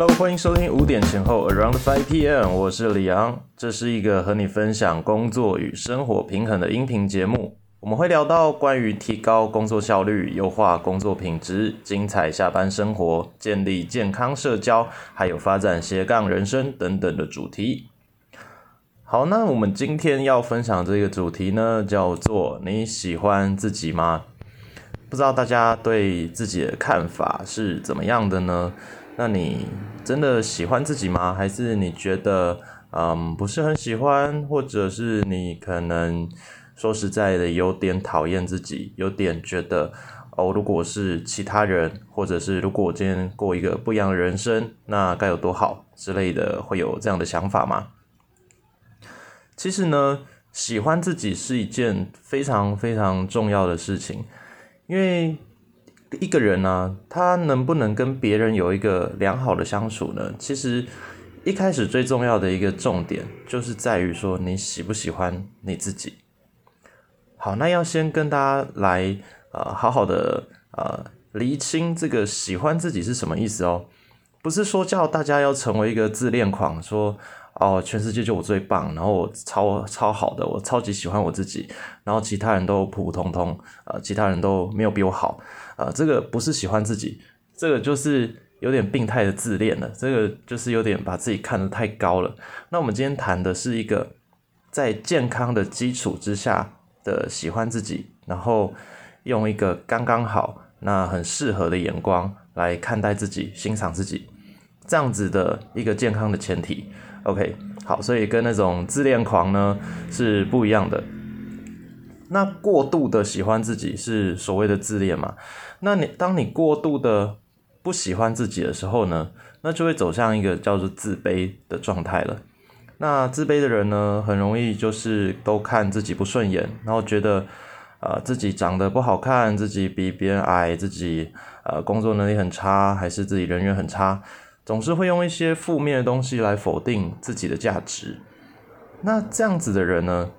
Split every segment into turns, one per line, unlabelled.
Hello，欢迎收听五点前后 Around Five PM，我是李昂，这是一个和你分享工作与生活平衡的音频节目。我们会聊到关于提高工作效率、优化工作品质、精彩下班生活、建立健康社交，还有发展斜杠人生等等的主题。好，那我们今天要分享这个主题呢，叫做你喜欢自己吗？不知道大家对自己的看法是怎么样的呢？那你真的喜欢自己吗？还是你觉得嗯不是很喜欢，或者是你可能说实在的有点讨厌自己，有点觉得哦，如果是其他人，或者是如果我今天过一个不一样的人生，那该有多好之类的，会有这样的想法吗？其实呢，喜欢自己是一件非常非常重要的事情。因为一个人呢，他能不能跟别人有一个良好的相处呢？其实一开始最重要的一个重点，就是在于说你喜不喜欢你自己。好，那要先跟大家来呃好好的呃厘清这个喜欢自己是什么意思哦，不是说叫大家要成为一个自恋狂，说。哦，全世界就我最棒，然后我超超好的，我超级喜欢我自己，然后其他人都普普通通，呃，其他人都没有比我好，呃，这个不是喜欢自己，这个就是有点病态的自恋了，这个就是有点把自己看得太高了。那我们今天谈的是一个在健康的基础之下的喜欢自己，然后用一个刚刚好、那很适合的眼光来看待自己、欣赏自己，这样子的一个健康的前提。OK，好，所以跟那种自恋狂呢是不一样的。那过度的喜欢自己是所谓的自恋嘛？那你当你过度的不喜欢自己的时候呢，那就会走向一个叫做自卑的状态了。那自卑的人呢，很容易就是都看自己不顺眼，然后觉得呃自己长得不好看，自己比别人矮，自己呃工作能力很差，还是自己人缘很差。总是会用一些负面的东西来否定自己的价值。那这样子的人呢，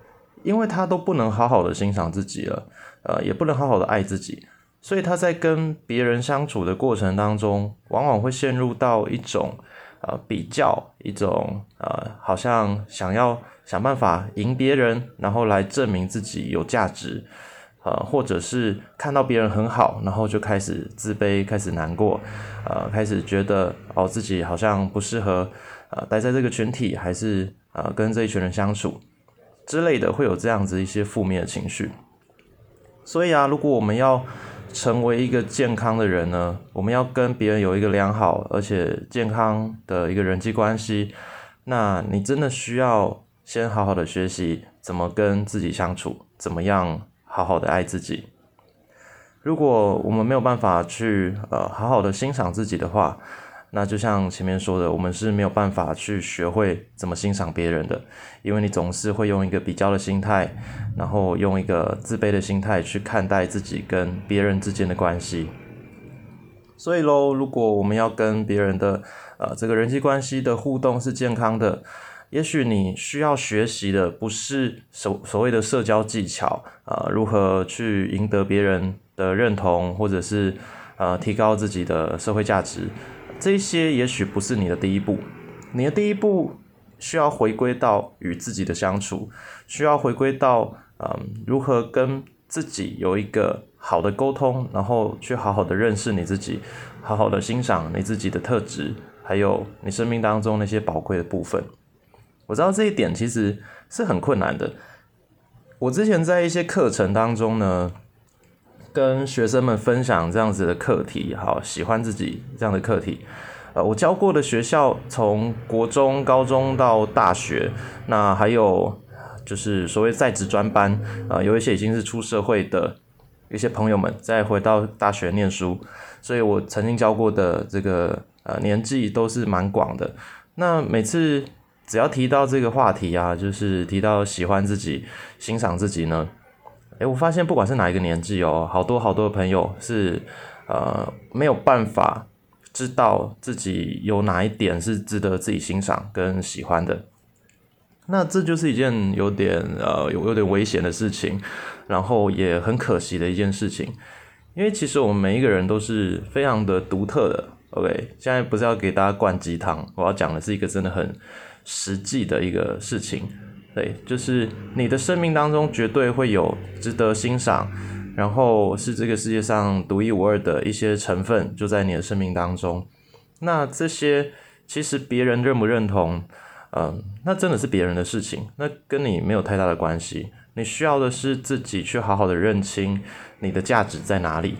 因为他都不能好好的欣赏自己了，呃，也不能好好的爱自己，所以他在跟别人相处的过程当中，往往会陷入到一种呃比较，一种呃好像想要想办法赢别人，然后来证明自己有价值。呃，或者是看到别人很好，然后就开始自卑，开始难过，呃，开始觉得哦自己好像不适合，呃，待在这个群体，还是呃跟这一群人相处之类的，会有这样子一些负面的情绪。所以啊，如果我们要成为一个健康的人呢，我们要跟别人有一个良好而且健康的一个人际关系，那你真的需要先好好的学习怎么跟自己相处，怎么样。好好的爱自己。如果我们没有办法去呃好好的欣赏自己的话，那就像前面说的，我们是没有办法去学会怎么欣赏别人的，因为你总是会用一个比较的心态，然后用一个自卑的心态去看待自己跟别人之间的关系。所以喽，如果我们要跟别人的呃这个人际关系的互动是健康的。也许你需要学习的不是所所谓的社交技巧啊，如何去赢得别人的认同，或者是呃提高自己的社会价值，这些也许不是你的第一步。你的第一步需要回归到与自己的相处，需要回归到嗯如何跟自己有一个好的沟通，然后去好好的认识你自己，好好的欣赏你自己的特质，还有你生命当中那些宝贵的部分。我知道这一点其实是很困难的。我之前在一些课程当中呢，跟学生们分享这样子的课题，好，喜欢自己这样的课题。呃，我教过的学校，从国中、高中到大学，那还有就是所谓在职专班，啊，有一些已经是出社会的一些朋友们，再回到大学念书，所以我曾经教过的这个呃年纪都是蛮广的。那每次。只要提到这个话题啊，就是提到喜欢自己、欣赏自己呢，诶，我发现不管是哪一个年纪哦，好多好多的朋友是呃没有办法知道自己有哪一点是值得自己欣赏跟喜欢的，那这就是一件有点呃有有点危险的事情，然后也很可惜的一件事情，因为其实我们每一个人都是非常的独特的，OK，现在不是要给大家灌鸡汤，我要讲的是一个真的很实际的一个事情。对，就是你的生命当中绝对会有值得欣赏，然后是这个世界上独一无二的一些成分，就在你的生命当中。那这些其实别人认不认同，嗯，那真的是别人的事情，那跟你没有太大的关系。你需要的是自己去好好的认清你的价值在哪里。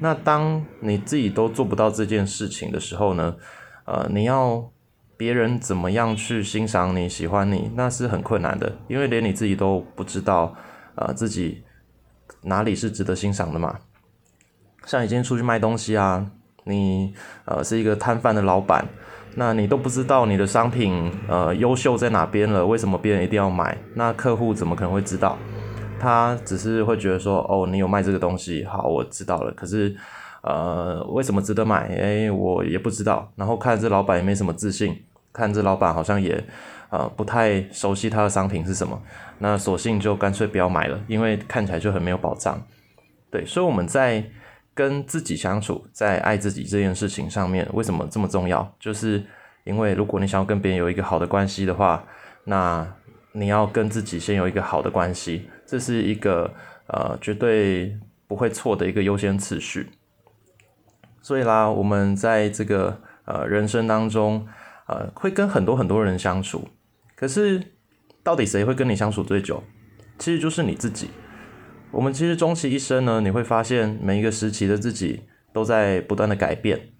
那当你自己都做不到这件事情的时候呢？呃，你要别人怎么样去欣赏你、喜欢你，那是很困难的，因为连你自己都不知道，呃，自己哪里是值得欣赏的嘛。像你今天出去卖东西啊，你呃是一个摊贩的老板。那你都不知道你的商品呃优秀在哪边了？为什么别人一定要买？那客户怎么可能会知道？他只是会觉得说，哦，你有卖这个东西，好，我知道了。可是，呃，为什么值得买？哎，我也不知道。然后看这老板也没什么自信，看这老板好像也呃不太熟悉他的商品是什么。那索性就干脆不要买了，因为看起来就很没有保障。对，所以我们在。跟自己相处，在爱自己这件事情上面，为什么这么重要？就是因为如果你想要跟别人有一个好的关系的话，那你要跟自己先有一个好的关系，这是一个呃绝对不会错的一个优先次序。所以啦，我们在这个呃人生当中，呃会跟很多很多人相处，可是到底谁会跟你相处最久？其实就是你自己。我们其实终其一生呢，你会发现每一个时期的自己都在不断的改变，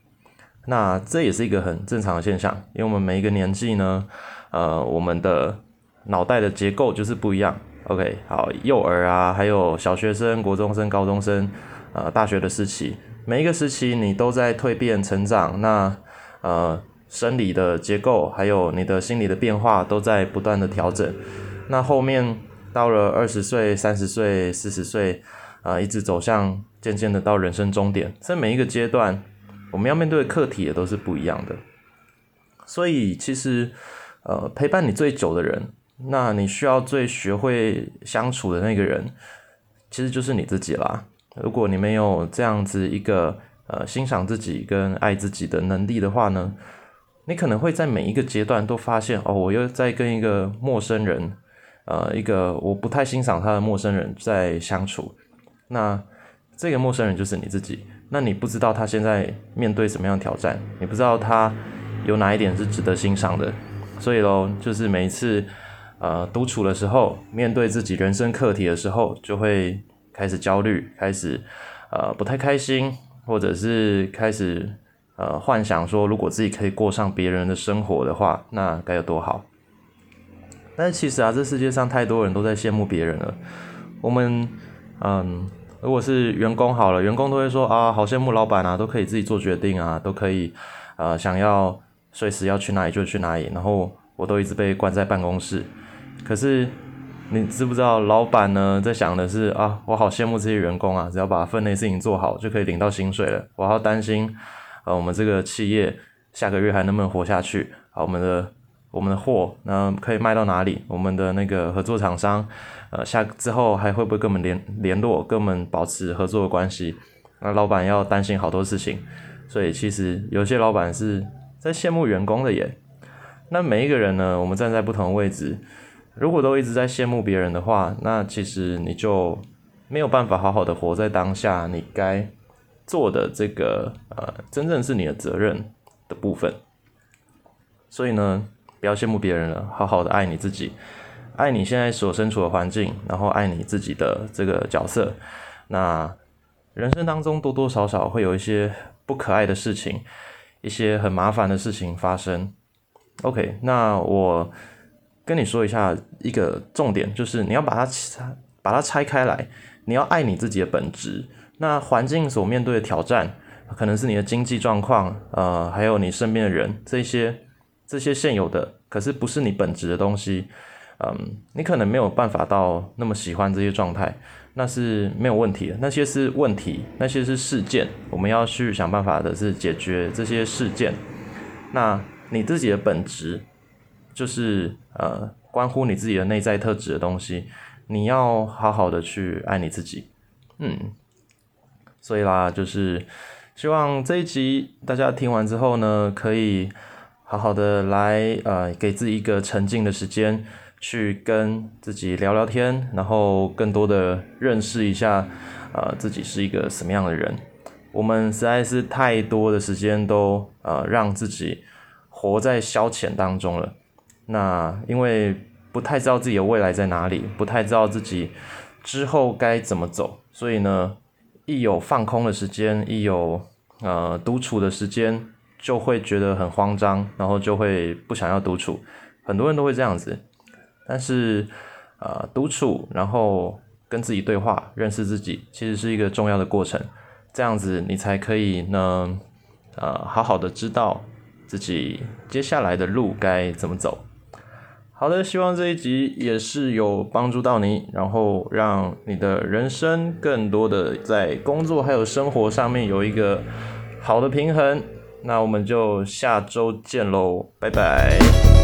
那这也是一个很正常的现象，因为我们每一个年纪呢，呃，我们的脑袋的结构就是不一样。OK，好，幼儿啊，还有小学生、国中生、高中生，呃，大学的时期，每一个时期你都在蜕变成长，那呃，生理的结构还有你的心理的变化都在不断的调整，那后面。到了二十岁、三十岁、四十岁，啊，一直走向渐渐的到人生终点。在每一个阶段，我们要面对的课题也都是不一样的。所以，其实，呃，陪伴你最久的人，那你需要最学会相处的那个人，其实就是你自己啦。如果你没有这样子一个呃欣赏自己跟爱自己的能力的话呢，你可能会在每一个阶段都发现，哦，我又在跟一个陌生人。呃，一个我不太欣赏他的陌生人在相处，那这个陌生人就是你自己，那你不知道他现在面对什么样的挑战，你不知道他有哪一点是值得欣赏的，所以咯，就是每一次呃独处的时候，面对自己人生课题的时候，就会开始焦虑，开始呃不太开心，或者是开始呃幻想说，如果自己可以过上别人的生活的话，那该有多好。但是其实啊，这世界上太多人都在羡慕别人了。我们，嗯，如果是员工好了，员工都会说啊，好羡慕老板啊，都可以自己做决定啊，都可以，呃，想要随时要去哪里就去哪里。然后我都一直被关在办公室。可是你知不知道，老板呢在想的是啊，我好羡慕这些员工啊，只要把分内事情做好，就可以领到薪水了。我还要担心，呃，我们这个企业下个月还能不能活下去？啊，我们的。我们的货那可以卖到哪里？我们的那个合作厂商，呃，下之后还会不会跟我们联联络，跟我们保持合作的关系？那老板要担心好多事情，所以其实有些老板是在羡慕员工的耶。那每一个人呢，我们站在不同位置，如果都一直在羡慕别人的话，那其实你就没有办法好好的活在当下，你该做的这个呃，真正是你的责任的部分。所以呢。不要羡慕别人了，好好的爱你自己，爱你现在所身处的环境，然后爱你自己的这个角色。那人生当中多多少少会有一些不可爱的事情，一些很麻烦的事情发生。OK，那我跟你说一下一个重点，就是你要把它拆，把它拆开来，你要爱你自己的本质。那环境所面对的挑战，可能是你的经济状况，呃，还有你身边的人这些。这些现有的，可是不是你本质的东西，嗯，你可能没有办法到那么喜欢这些状态，那是没有问题的。那些是问题，那些是事件，我们要去想办法的是解决这些事件。那你自己的本质，就是呃，关乎你自己的内在特质的东西，你要好好的去爱你自己，嗯，所以啦，就是。希望这一集大家听完之后呢，可以好好的来呃，给自己一个沉静的时间，去跟自己聊聊天，然后更多的认识一下呃自己是一个什么样的人。我们实在是太多的时间都呃让自己活在消遣当中了。那因为不太知道自己的未来在哪里，不太知道自己之后该怎么走，所以呢，一有放空的时间，一有呃独处的时间，就会觉得很慌张，然后就会不想要独处。很多人都会这样子，但是呃独处，然后跟自己对话，认识自己，其实是一个重要的过程。这样子你才可以呢，呃，好好的知道自己接下来的路该怎么走。好的，希望这一集也是有帮助到你，然后让你的人生更多的在工作还有生活上面有一个好的平衡。那我们就下周见喽，拜拜。